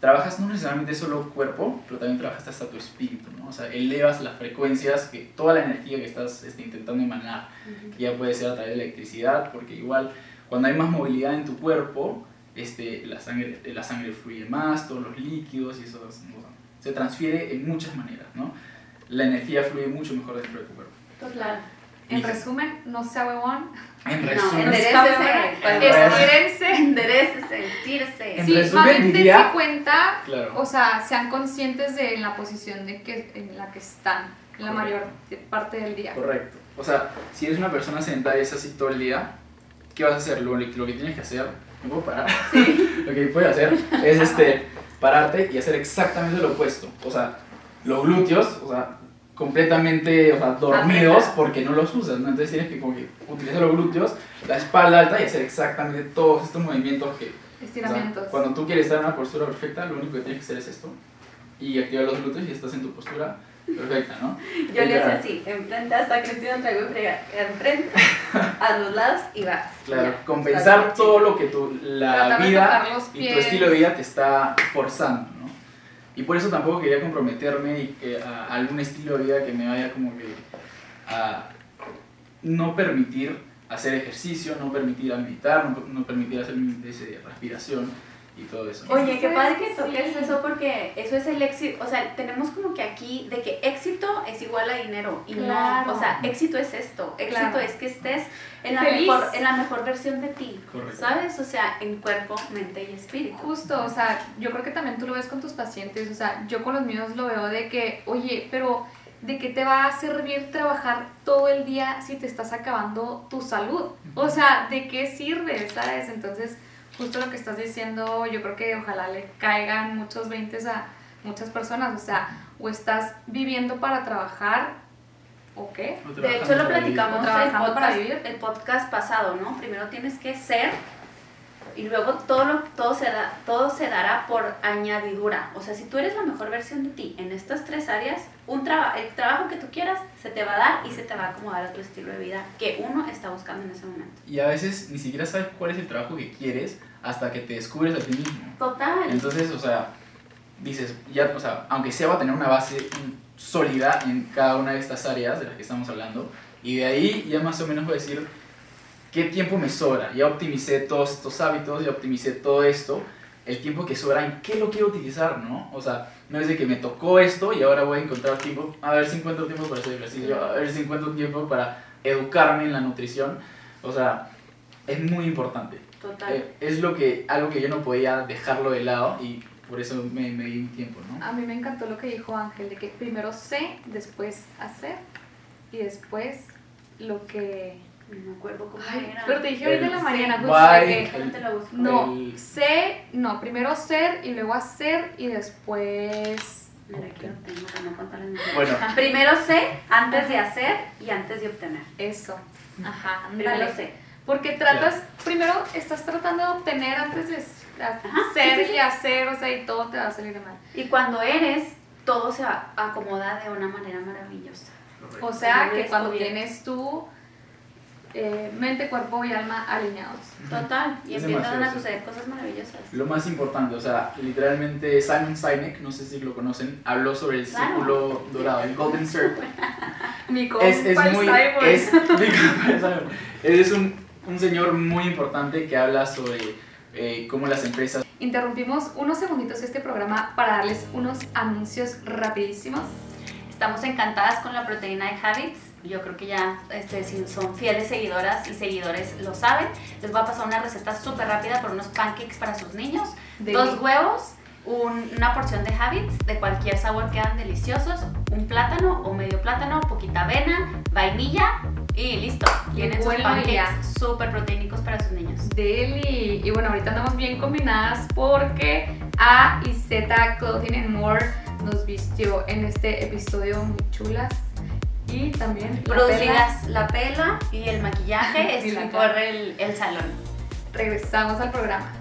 trabajas no necesariamente solo cuerpo, pero también trabajas hasta tu espíritu, ¿no? O sea, elevas las frecuencias, que toda la energía que estás este, intentando emanar, que ya puede ser a través de electricidad, porque igual cuando hay más movilidad en tu cuerpo, este, la, sangre, la sangre fluye más, todos los líquidos y eso o sea, se transfiere en muchas maneras, ¿no? La energía fluye mucho mejor dentro de tu cuerpo. Total. En resumen, no sea huevón. En No, resumen, enderecese. Estírense. Enderecese, estirse. En Sí, resumen, diría- dense cuenta, claro. o sea, sean conscientes de la posición de que, en la que están la Correcto. mayor parte del día. Correcto. O sea, si eres una persona sedentaria y es así todo el día, ¿qué vas a hacer? Lo, lo que tienes que hacer, ¿me puedo parar? <laughs> lo que puedes hacer es este, pararte y hacer exactamente lo opuesto. O sea, los glúteos, o sea, completamente o sea, dormidos porque no los usas, ¿no? Entonces tienes que como que utilizar los glúteos, la espalda alta y hacer exactamente todos estos movimientos que... o sea, Estiramientos. cuando tú quieres estar en una postura perfecta, lo único que tienes que hacer es esto. Y activar los glúteos y estás en tu postura perfecta, ¿no? <laughs> Yo le hacía así, enfrente hasta Cristina traigo y frega, enfrente, <laughs> a los lados y vas. Claro, Ya. compensar todo lo que tu, la vida y tu estilo de vida te está forzando. Y por eso tampoco quería comprometerme a algún estilo de vida que me vaya como que a no permitir hacer ejercicio, no permitir meditar, no, permitir hacer mi respiración y todo eso. Oye, qué padre que toques sí. eso porque eso es el éxito, o sea, tenemos como que aquí de que éxito es igual a dinero y Claro. no, o sea, éxito es esto, éxito Claro. es que estés en la, Feliz. mejor, en la mejor versión de ti, Correcto. ¿sabes? O sea, en cuerpo, mente y espíritu. Justo, o sea, yo creo que también tú lo ves con tus pacientes, o sea, yo con los míos lo veo de que, oye, pero ¿de qué te va a servir trabajar todo el día si te estás acabando tu salud? O sea, ¿de qué sirve, sabes? Entonces, justo lo que estás diciendo, yo creo que ojalá le caigan muchos veintes a muchas personas, o sea, o estás viviendo para trabajar, ¿o qué? De hecho, lo platicamos Trabajando el para vivir. el podcast pasado, ¿no? Primero tienes que ser Y luego todo, lo, todo, se da, todo se dará por añadidura. O sea, si tú eres la mejor versión de ti en estas tres áreas, un traba- el trabajo que tú quieras se te va a dar y se te va a acomodar a tu estilo de vida que uno está buscando en ese momento. Y a veces ni siquiera sabes cuál es el trabajo que quieres hasta que te descubres a ti mismo. Total. Entonces, o sea, dices, ya, o sea, aunque sea va a tener una base sólida en cada una de estas áreas de las que estamos hablando, y de ahí ya más o menos voy a decir qué tiempo me sobra. Ya optimicé todos estos hábitos, ya optimicé todo esto, el tiempo que sobra, ¿en qué lo quiero utilizar, no? O sea, no es de que me tocó esto y ahora voy a encontrar tiempo, a ver si encuentro tiempo para hacer ejercicio, a ver si encuentro tiempo para educarme en la nutrición. O sea, es muy importante. Total. Eh, es lo que, algo que yo no podía dejarlo de lado y por eso me, me di un tiempo, ¿no? A mí me encantó lo que dijo Ángel, de que primero sé, después hacer y después lo que... no me acuerdo cómo Ay, era. pero te dije ahorita en la mañana, justo que... Te lo. No, el- sé, no, primero ser y luego hacer y después... Mira, aquí lo tengo para no contarles. Bueno, <laughs> Primero sé antes de hacer y antes de obtener. Eso. Ajá, Primero sé. Porque tratas, primero estás tratando de obtener antes de ser sí, sí, sí. y hacer, o sea, y todo te va a salir mal. Y cuando eres, todo se acomoda de una manera maravillosa. O sea, que cuando tienes tu eh, mente, cuerpo y alma alineados. Total. Y Es empiezan a suceder cosas maravillosas. lo más importante, o sea, literalmente Simon Sinek, no sé si lo conocen, habló sobre el Claro. círculo dorado, el Golden <laughs> Circle. Mi compa Es, es muy. Simon. Es, <laughs> es un, un señor muy importante que habla sobre eh, cómo las empresas. Interrumpimos unos segunditos este programa para darles unos anuncios rapidísimos. Estamos encantadas con la proteína de Habits. Yo creo que ya este, si son fieles seguidoras y seguidores lo saben. Les voy a pasar una receta súper rápida por unos pancakes para sus niños. De- Dos huevos, un- una porción de Habits de cualquier sabor quedan deliciosos. Un plátano o medio plátano, poquita avena, vainilla y listo. Tienen sus pancakes súper proteínicos para sus niños. Deli. Y bueno, ahorita andamos bien combinadas porque A y Z Clothing and More nos vistió en este episodio muy chulas. Y también la pela. Producidas la pela y el maquillaje <laughs> Y es por cara. el, el salón. regresamos al programa.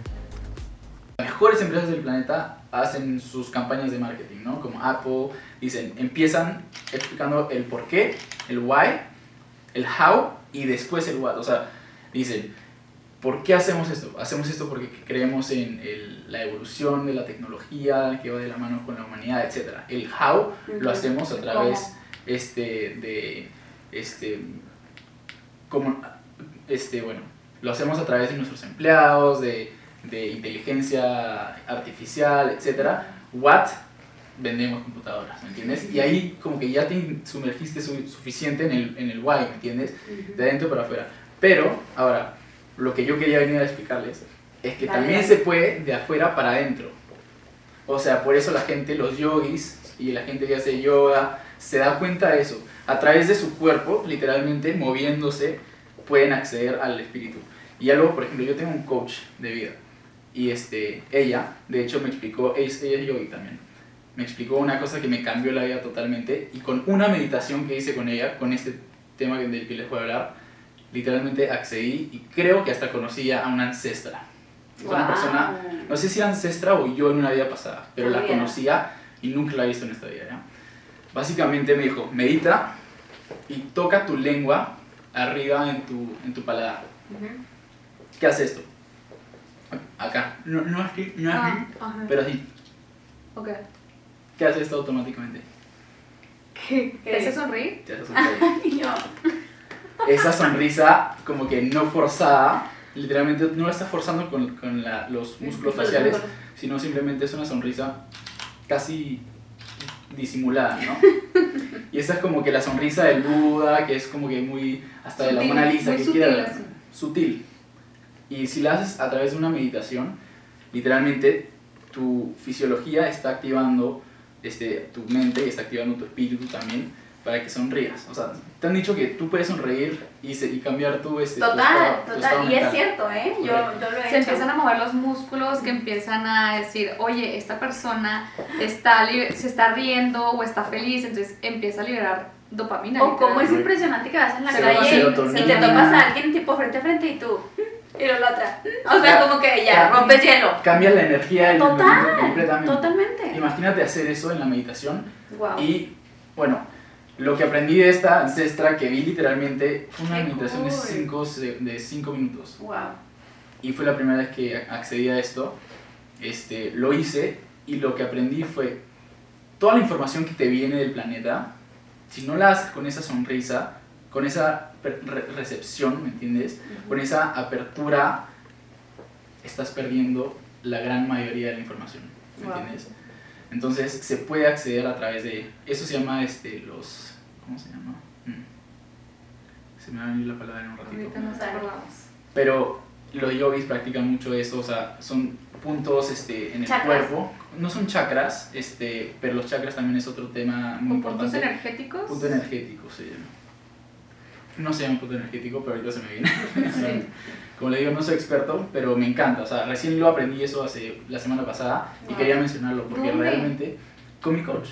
Las mejores empresas del planeta hacen sus campañas de marketing, ¿no? Como Apple, dicen, empiezan explicando el por qué, el why, el how y después el what. O sea, dicen, ¿por qué hacemos esto? Hacemos esto porque creemos en el- la evolución de la tecnología que va de la mano con la humanidad, etc. El how lo hacemos a través este, de, este, como, este, bueno, lo hacemos a través de nuestros empleados, de, de inteligencia artificial, etc. What vendemos computadoras, ¿me entiendes? Y ahí como que ya te sumergiste su- suficiente en el, en el why, ¿me entiendes? De adentro para afuera. Pero, ahora, lo que yo quería venir a explicarles es que Dale, también se puede de afuera para adentro. O sea, por eso la gente, los yogis y la gente que hace yoga, se da cuenta de eso. A través de su cuerpo, literalmente moviéndose, pueden acceder al espíritu. Y algo, por ejemplo, yo tengo un coach de vida. Y este, ella, de hecho, me explicó, ella es yogi también. Me explicó una cosa que me cambió la vida totalmente. Y con una meditación que hice con ella, con este tema del que les voy a hablar, literalmente accedí y creo que hasta conocía a una ancestra. Fue una persona no sé si era ancestra o yo en una vida pasada, pero la bien. conocía y nunca la he visto en esta vida. ¿ya? Básicamente me dijo, medita y toca tu lengua arriba en tu, en tu paladar. ¿Qué hace esto? Acá. No, no así, no así, Ah, pero así. Ok. ¿Qué hace esto automáticamente? ¿Qué? ¿Te hace sonreír? Te hace sonreír. <laughs> Y yo, Esa sonrisa como que no forzada, literalmente no la estás forzando con, con la- los músculos faciales, sino simplemente es una sonrisa casi disimulada, ¿no? <laughs> Y esa es como que la sonrisa del Buda, que es como que muy, hasta de la Mona Lisa, que sutil, quiera, así. sutil. Y si la haces a través de una meditación, literalmente tu fisiología está activando este, tu mente y está activando tu espíritu también para que sonrías. O sea, te han dicho que tú puedes sonreír y, se- y cambiar tu, este, tu Total, estado- tu estado total. Y es cierto, ¿eh? Yo, yo lo he Se hecho. empiezan a mover los músculos que empiezan a decir, oye, esta persona está se está riendo o está feliz, entonces empieza a liberar dopamina. O como es impresionante que vas en la Se calle y te topas a alguien tipo frente a frente y tú, Y luego la otra. O sea, como que ya, Ya. rompes hielo. Cambia la energía del Total, completamente. Totalmente. Imagínate hacer eso en la meditación Wow. y bueno, lo que aprendí de esta ancestra que vi literalmente fue una meditación de cool. 5 de cinco minutos Wow. y fue la primera vez que accedí a esto. Este, lo hice y lo que aprendí fue toda la información que te viene del planeta, si no la haces con esa sonrisa, con esa re- recepción, ¿me entiendes? Con esa apertura, estás perdiendo la gran mayoría de la información, ¿me Wow. entiendes? Entonces se puede acceder a través de, eso se llama este, los, ¿cómo se llama? Mm. Se me va a venir la palabra en un ratito. Ahorita nos acordamos. Pero los yogis practican mucho eso, o sea, son puntos este, en el Chakras. cuerpo. No son chakras, este, pero los chakras también es otro tema muy ¿Con puntos importante. energéticos? Punto energético se llama. No se llama punto energético, pero ahorita se me viene. <laughs> Sí. Como le digo, no soy experto, pero me encanta. O sea, recién lo aprendí eso hace la semana pasada y Wow. quería mencionarlo porque ¿Dónde? realmente con mi coach.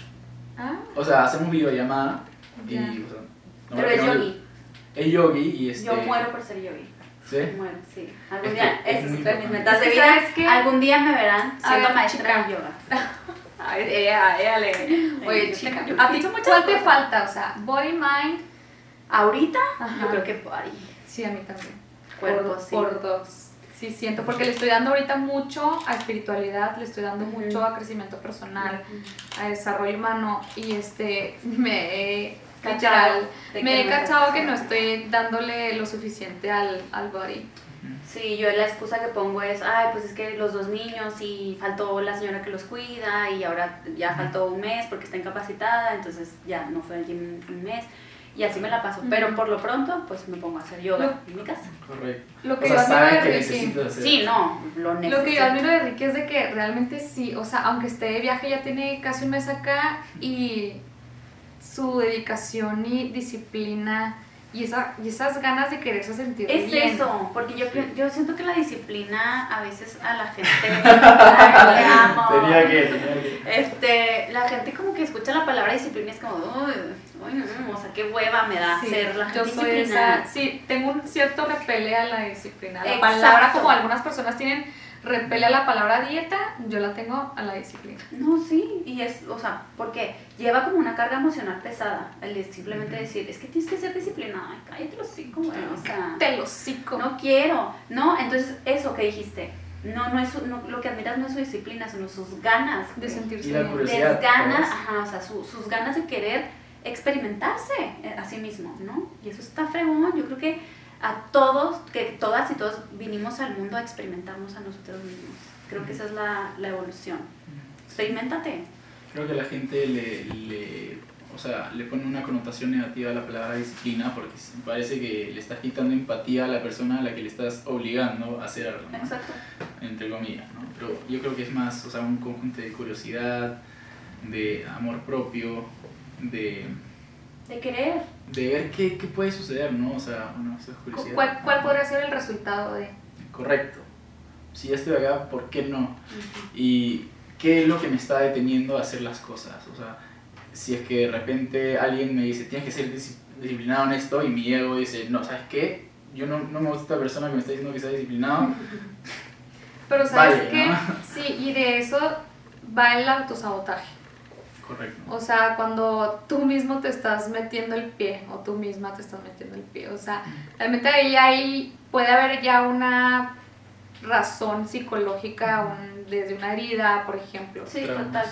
Ah, O sea, hacemos videollamada y Ya. o sea, no Pero es yogi. Es yogi y este. Yo muero por ser yogi. ¿Sí? Muero, sí. Algún Es día, que es de mis metas de Es que, vida. ¿sabes qué? Algún día me verán A siendo maestra chica. de yoga. Ay, ella, ella le. Oye, chica, yo ¿a ti cuál te falta? O sea, body, mind. Ahorita, Ajá. yo creo que body. Sí, a mí también. Cuerpo, por, sí. por dos. Sí, siento, porque le estoy dando ahorita mucho a espiritualidad, le estoy dando mucho a crecimiento personal, a desarrollo humano y este, me he Cachado me he cachado que no estoy dándole lo suficiente al, al body. Sí, yo la excusa que pongo es, ay, pues es que los dos niños y faltó la señora que los cuida y ahora ya faltó un mes porque está incapacitada, entonces ya no fue al gym un mes y así me la paso. Pero por lo pronto, pues me pongo a hacer yoga en mi casa. Correcto. Lo O que sea, yo admiro saben de Ricky. Sí, no, lo necesito. lo que yo admiro de Ricky es de que realmente sí, o sea, aunque esté de viaje ya tiene casi un mes acá y su dedicación y disciplina y, esa, y esas ganas de quererse sentir Es bien. eso, porque yo, yo siento que la disciplina a veces a la gente... Ay, te amo. Tenía que, tenía que. Este, la gente como que escucha la palabra disciplina y es como, uy, uy, no, o sea, qué hueva me da Sí, ser la yo gente soy disciplinada. esa, sí, tengo un cierto repele a la disciplina. La Exacto. palabra, como algunas personas tienen repele a la palabra dieta, yo la tengo a la disciplina. No, sí, y es, o sea, porque lleva como una carga emocional pesada, el de simplemente decir, es que tienes que ser disciplinada, ay, cállate los cinco, güey, o sea, Te lo hocico. no quiero, no, entonces eso que dijiste, no, no es, su- no, lo que admiras no es su disciplina, sino sus ganas de sentirse Y la bien. curiosidad. Les ganas, ajá, o sea, su- sus ganas de querer experimentarse eh, a sí mismo, ¿no? Y eso está fregón, yo creo que a todos, que todas y todos vinimos al mundo a experimentarnos a nosotros mismos. Creo que esa es la, la evolución. Experimentate. Creo que la gente le, le, o sea, le pone una connotación negativa a la palabra disciplina porque parece que le estás quitando empatía a la persona a la que le estás obligando a hacer algo, ¿no? Exacto. entre comillas. ¿no? Pero yo creo que es más o sea, un conjunto de curiosidad, de amor propio, de, De querer. De ver qué, qué puede suceder, ¿no? O sea, es curiosidad. ¿Cuál, ¿Cuál podría ser el resultado de...? Correcto. Si ya estoy acá, ¿por qué no? y qué es lo que me está deteniendo a hacer las cosas. O sea, si es que de repente alguien me dice, tienes que ser dis- disciplinado en esto, y mi ego dice, no, ¿sabes qué? Yo no, no me gusta esta persona que me está diciendo que sea disciplinado. <laughs> Pero ¿sabes Vale, qué? ¿no? Sí, y de eso va el autosabotaje. Correcto. O sea, cuando tú mismo te estás metiendo el pie o tú misma te estás metiendo el pie. O sea, realmente ahí, ahí puede haber ya una razón psicológica un- desde una herida, por ejemplo. Sí, Traumas. total.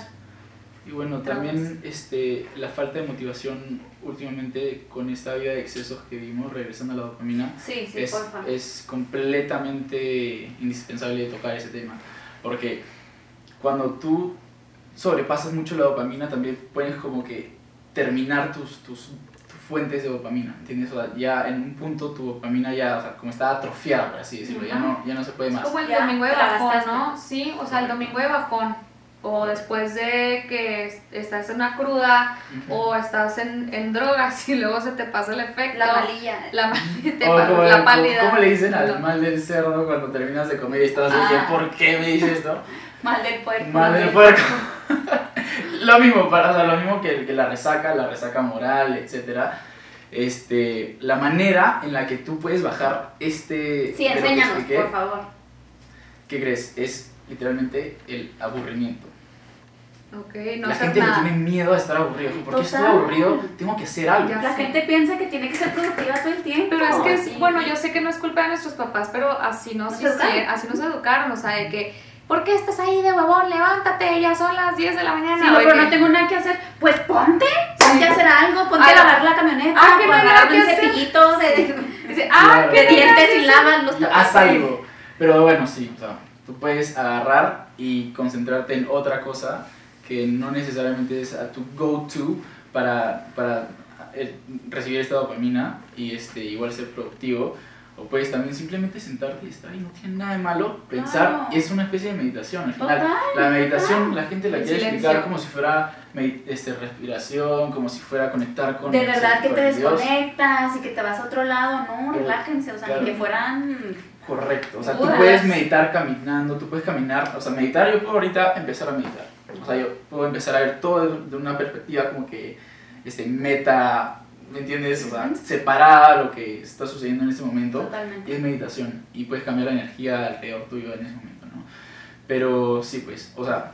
Y bueno, Traumas. también este, la falta de motivación últimamente con esta vida de excesos que vimos, regresando a la dopamina, Sí, sí, es, porfa. es completamente indispensable tocar ese tema. Porque cuando tú sobrepasas mucho la dopamina, también puedes como que terminar tus, tus, tus fuentes de dopamina, ¿entiendes? O sea, ya en un punto tu dopamina ya, o sea, como está atrofiada, por así decirlo, ya, Ajá. no, ya no se puede Es más. como el Ya, domingo de bajón. ¿no? Sí, o sea, el domingo de bajón. O después de que es- estás en una cruda Ujú. o estás en, en drogas y luego se te pasa el efecto. La malilla. La, te O como la pálida. ¿Cómo le dicen al mal del cerdo cuando terminas de comer y estás Ah. ¿por qué me dices esto? Mal del puerco. Mal del puerco. <laughs> lo mismo, para, o sea, lo mismo que, que la resaca, la resaca moral, etcétera. este, la manera en la que tú puedes bajar este... Sí, enséñanos, expliqué, por favor. ¿Qué crees? Es literalmente el aburrimiento. Ok, no la gente le nada. tiene miedo a estar aburrido. ¿Por qué estoy aburrido? Tengo que hacer algo. Ya La sé. gente piensa que tiene que ser productiva todo el tiempo. Pero es que, es- sí. bueno, yo sé que no es culpa de nuestros papás, pero así nos, Nos educaron. así nos educaron, o sea, de que, ¿por qué estás ahí de huevón? Levántate, ya son las 10 de la mañana. Sí, no, pero que- no tengo nada que hacer. Pues ponte, ponte a hacer algo, ponte Ah, a lavar la camioneta, ah, que no hay nada que un hacer. cepillito de, Dice, ah, de dientes y lavas los tapetes. Haz algo. Pero bueno, sí, o sea, tú puedes agarrar y concentrarte en otra cosa que no necesariamente es a tu go-to para, para eh, recibir esta dopamina y este, igual ser productivo. O puedes también simplemente sentarte y estar ahí, no tiene nada de malo. Pensar Claro. es una especie de meditación. Al final, Total, la meditación la gente la quiere explicar como si fuera este, respiración, como si fuera conectar con De el- verdad que te Dios. desconectas y que te vas a otro lado, no, Pero, relájense, o sea, claro. ni que fueran Correcto, o sea, tú puedes meditar caminando, tú puedes caminar, o sea, meditar, yo puedo ahorita empezar a meditar, o sea, yo puedo empezar a ver todo de una perspectiva como que, este, meta, ¿me entiendes? O sea, de lo que está sucediendo en este momento, y totalmente. es meditación, y puedes cambiar la energía alrededor tuyo en ese momento, ¿no? Pero sí, pues, o sea,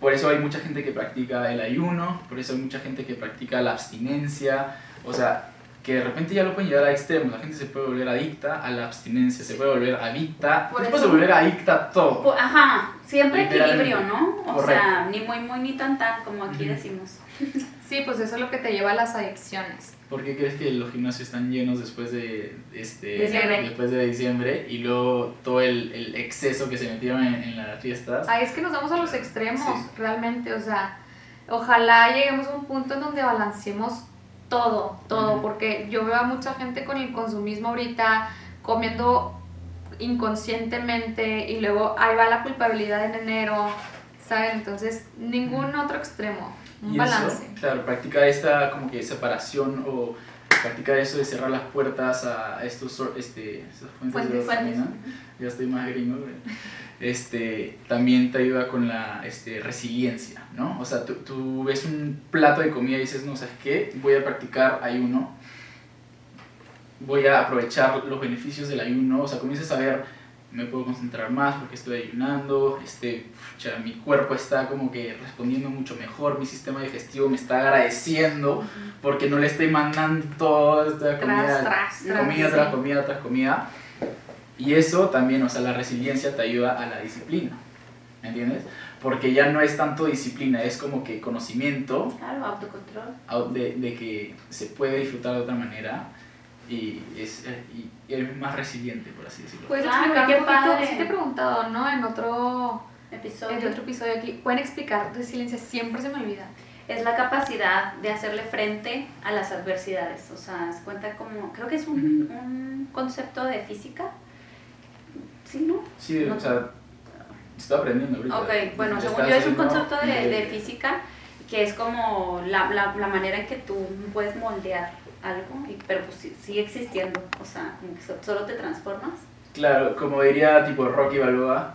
por eso hay mucha gente que practica el ayuno, por eso hay mucha gente que practica la abstinencia, o sea, que de repente ya lo pueden llevar a extremos. La gente se puede volver adicta a la abstinencia, se puede volver adicta, Por se puede volver adicta a todo. Pu- Ajá, siempre equilibrio, ¿no? O Correcto. sea, ni muy muy ni tan tan, como aquí Ujú. decimos. <laughs> Sí, pues eso es lo que te lleva a las adicciones. ¿Por qué crees que los gimnasios están llenos después de, este, Diciembre. después de diciembre y luego todo el, el exceso que se metieron en, en las fiestas? Ahí es que nos vamos a los extremos, Sí. realmente, o sea, ojalá lleguemos a un punto en donde balanceemos todo, todo, Ujú. porque yo veo a mucha gente con el consumismo ahorita comiendo inconscientemente y luego ahí va la culpabilidad en enero, ¿saben? Entonces, ningún otro extremo, un Y balance. Eso, claro, practica esta como que separación o practica eso de cerrar las puertas a estos este, fuentes, de Fuentes. <laughs> Ya estoy más gringo. Este, también te ayuda con la este, resiliencia, ¿no? O sea, tú, tú ves un plato de comida y dices, no, ¿sabes qué? Voy a practicar ayuno, voy a aprovechar los beneficios del ayuno, o sea, comienzas a ver, me puedo concentrar más porque estoy ayunando, este, pucha, mi cuerpo está como que respondiendo mucho mejor, mi sistema digestivo me está agradeciendo porque no le estoy mandando toda esta comida, Tras, tras, tras. comida tras comida tras comida. Y eso también, o sea, la resiliencia te ayuda a la disciplina, ¿me entiendes? Porque ya no es tanto disciplina, es como que conocimiento Claro, autocontrol. au- de, de que se puede disfrutar de otra manera y, es, eh, y eres más resiliente, por así decirlo. ¿Puedes Claro, explicar qué padre. Sí te he preguntado, ¿no? En otro, Episodio. en otro episodio aquí. ¿Pueden explicar resiliencia? Siempre se me olvida. Es la capacidad de hacerle frente a las adversidades. O sea, se cuenta como, creo que es un, un concepto de física. ¿Sí, no? Sí, No. o sea, estoy aprendiendo ahorita. Ok, bueno, según yo es un concepto de, de- de física que es como la, la, la manera en que tú puedes moldear algo, y- pero pues sí- sigue existiendo. O sea, como que so- solo te transformas. Claro, como diría tipo Rocky Balboa,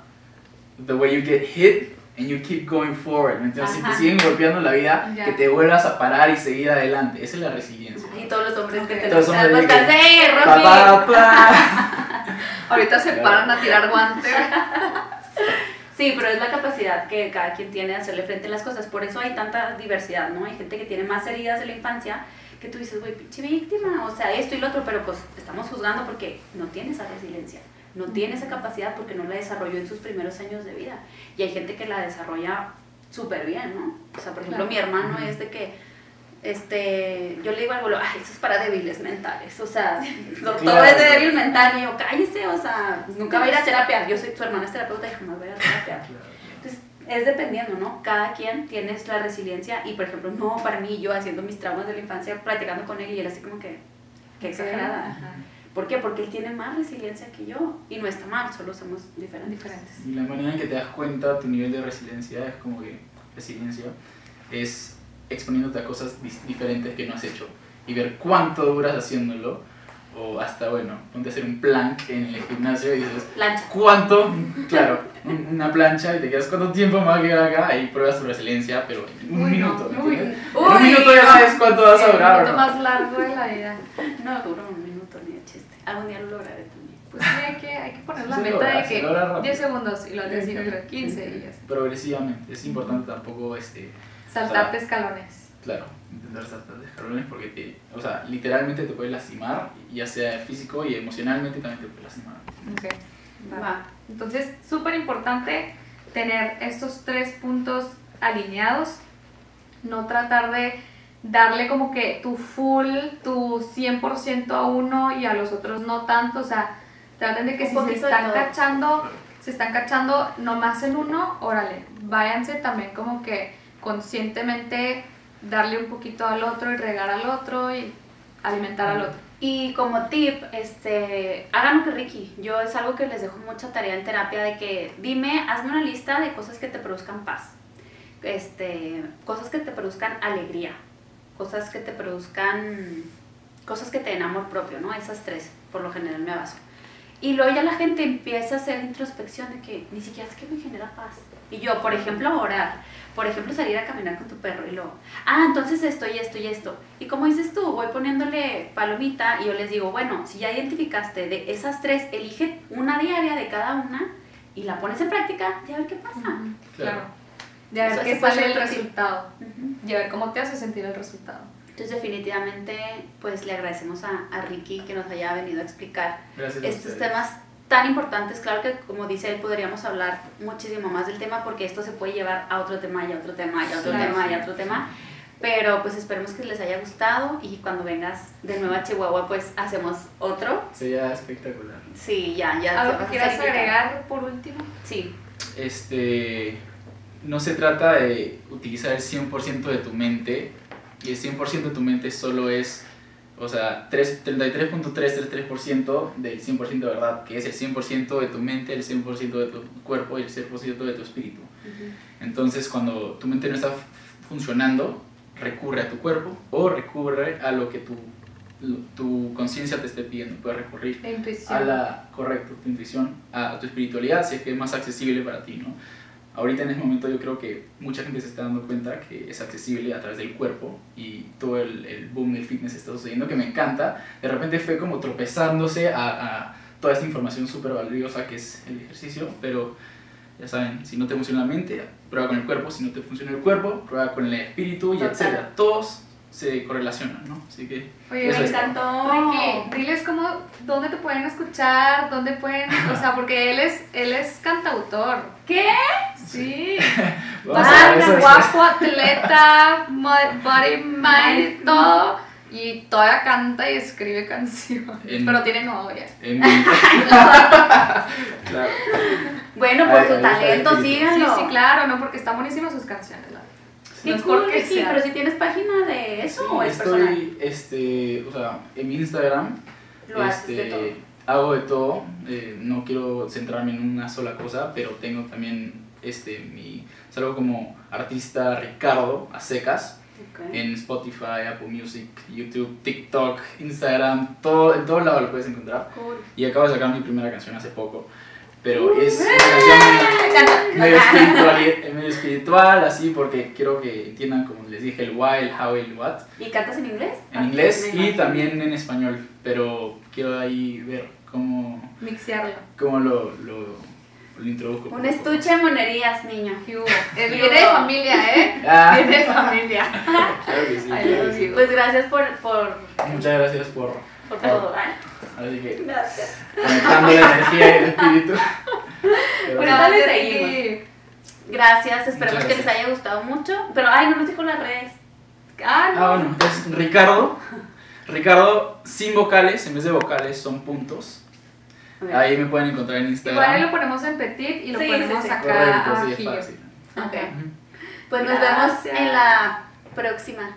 the way you get hit and you keep going forward. ¿me entiendes? Si te siguen golpeando la vida, Ya. que te vuelvas a parar y seguir adelante. Esa es la resiliencia. Y todos los hombres que te Todos los hombres que- ¡eh, Pa, Rocky! pa, pa. <laughs> Ahorita se Claro. paran a tirar guantes. Sí, pero es la capacidad que cada quien tiene de hacerle frente a las cosas. Por eso hay tanta diversidad, ¿no? Hay gente que tiene más heridas de la infancia que tú dices, güey, pinche víctima, o sea, esto y lo otro, pero pues estamos juzgando porque no tiene esa resiliencia, no tiene esa capacidad porque no la desarrolló en sus primeros años de vida. Y hay gente que la desarrolla súper bien, ¿no? O sea, por ejemplo, Claro. mi hermano es de que, este, yo le digo algo, ay, eso es para débiles mentales, o sea, <laughs> todo Claro. es de débil mental, y yo, cállese, o sea, nunca va a ir a terapia, yo soy, su hermana es terapeuta y jamás va a ir a terapia. Entonces, es dependiendo, ¿no? Cada quien tiene la resiliencia y, por ejemplo, no para mí, yo haciendo mis traumas de la infancia, platicando con él y él así como que, que exagerada. Ajá. ¿Por qué? Porque él tiene más resiliencia que yo y no está mal, solo somos diferentes. Diferentes. Y la manera en que te das cuenta tu nivel de resiliencia es como que resiliencia es exponiéndote a cosas diferentes que no has hecho y ver cuánto duras haciéndolo o hasta, bueno, ponte a hacer un plank en el gimnasio y dices, Plancha. ¿cuánto? Claro, un- una plancha y te quedas, ¿cuánto tiempo a quedar acá? Ahí pruebas tu resiliencia, pero en un Uy, no, minuto, ¿me uy, uy, un minuto ya no. sabes cuánto vas a durar, minuto ¿no? más largo de la vida. No duró un minuto ni de chiste. Algún día lo lograré también. Pues sí, hay que, hay que poner la meta logra, de que logra rápido. 10 segundos y los 10 y otros 15 y así. Progresivamente, es importante tampoco, este, Saltarte escalones. claro, intentar saltar de escalones porque te, o sea, literalmente te puede lastimar, ya sea físico y emocionalmente también te puede lastimar. Ok. va. Va. Entonces, súper importante tener estos tres puntos alineados. No tratar de darle como que tu full, tu 100% a uno y a los otros no tanto. O sea, traten de que Un si se están cachando, se están cachando nomás en uno, órale, váyanse también como que conscientemente darle un poquito al otro y regar al otro y alimentar al otro. Y como tip, este, hagan lo que Ricky. Yo es algo que les dejo mucha tarea en terapia de que dime, hazme una lista de cosas que te produzcan paz. Este, cosas que te produzcan alegría. Cosas que te produzcan cosas que te den amor propio, ¿no? Esas tres, por lo general me baso. Y luego ya la gente empieza a hacer introspección de que ni siquiera es que me genera paz. Y yo, por ejemplo, orar. Por ejemplo, salir a caminar con tu perro y luego, ah, entonces esto y esto y esto. Y como dices tú, voy poniéndole palomita y yo les digo, bueno, si ya identificaste de esas tres, elige una diaria de cada una y la pones en práctica y a ver qué pasa. Claro. De a ver qué sale el resultado. Y a ver cómo te hace sentir el resultado. Entonces definitivamente pues le agradecemos a, a Ricky que nos haya venido a explicar Gracias estos temas tan importantes. Claro que como dice él podríamos hablar muchísimo más del tema porque esto se puede llevar a otro tema y a otro tema y a otro Claro. tema y a otro tema. Pero pues esperemos que les haya gustado y cuando vengas de nuevo a Chihuahua pues hacemos otro. Sería espectacular. Sí, ya, ya. ¿Algo te que vas a quieras agregar por último? Sí, Este, no se trata de utilizar el 100% de tu mente y el 100% de tu mente solo es, o sea, tres- 33.333% del 100% de verdad, que es el 100% de tu mente, el 100% de tu cuerpo y el 100% de tu espíritu. Entonces, cuando tu mente no está funcionando, recurre a tu cuerpo o recurre a lo que tu, tu conciencia te esté pidiendo. Puedes recurrir La a la, correcto, tu intuición, a tu espiritualidad, si es que es más accesible para ti, ¿no? Ahorita en este momento yo creo que mucha gente se está dando cuenta que es accesible a través del cuerpo y todo el, el boom del fitness está sucediendo, que me encanta. De repente fue como tropezándose a, a toda esta información súper valiosa que es el ejercicio, pero ya saben, si no te funciona la mente, prueba con el cuerpo, si no te funciona el cuerpo, prueba con el espíritu y Total. etcétera. Todos se correlacionan, ¿no? Así que Oye, me encantó. Ricky, diles cómo, dónde te pueden escuchar, dónde pueden, o sea, porque él es, él es cantautor. ¿Qué? Sí. <laughs> Banda, guapo, atleta, body, mind, todo. Y todavía canta y escribe canciones. En- Pero tiene novia. En <laughs> mi- <laughs> claro. Bueno, por su talento, espíritu. Sí, síganlo. sí, claro, no, porque están buenísimas sus canciones. la verdad. Qué No cool, Ricky, sea. pero si tienes página de eso Sí, o es personal. estoy, este, o sea, en mi Instagram, Lo haces de este, todo. hago de todo, eh, no quiero centrarme en una sola cosa, pero tengo también, este, mi, salgo como artista Ricardo a secas, Ok. en Spotify, Apple Music, YouTube, TikTok, Instagram, todo, en todos lados lo puedes encontrar. Cool. Y acabo de sacar mi primera canción hace poco, pero es una canción medio espiritual, eh, medio espiritual, así, porque quiero que entiendan, como les dije, el why, el how, el what, ¿Y cantas en inglés? en inglés Me y también en español, pero quiero ahí ver cómo, Mixearlo. cómo lo, lo, lo introduzco. Un estuche de monerías, niño. <laughs> Eh, Viene de familia, ¿eh? Ah, Viene de familia. claro que sí. Ay, claro que sí. Pues gracias por, por, Muchas gracias por, por todo. Ay, así que, Gracias. conectando la energía y el espíritu. Bueno, dale, Gracias, seguimos. Gracias, esperemos Muchas que les gracias. haya gustado mucho. Pero, ay, no nos dijo las redes. Ah, no. Ah, bueno, es Ricardo. Ricardo sin vocales, en vez de vocales son puntos. Ahí me pueden encontrar en Igual ahí lo Instagram. ponemos en petit y lo Sí, ponemos sí. acá Correcto, sí, es abajillo. fácil. Ok. Ujú. Pues nos vemos Gracias. en la próxima.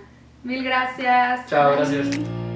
Mil gracias. Chao, gracias.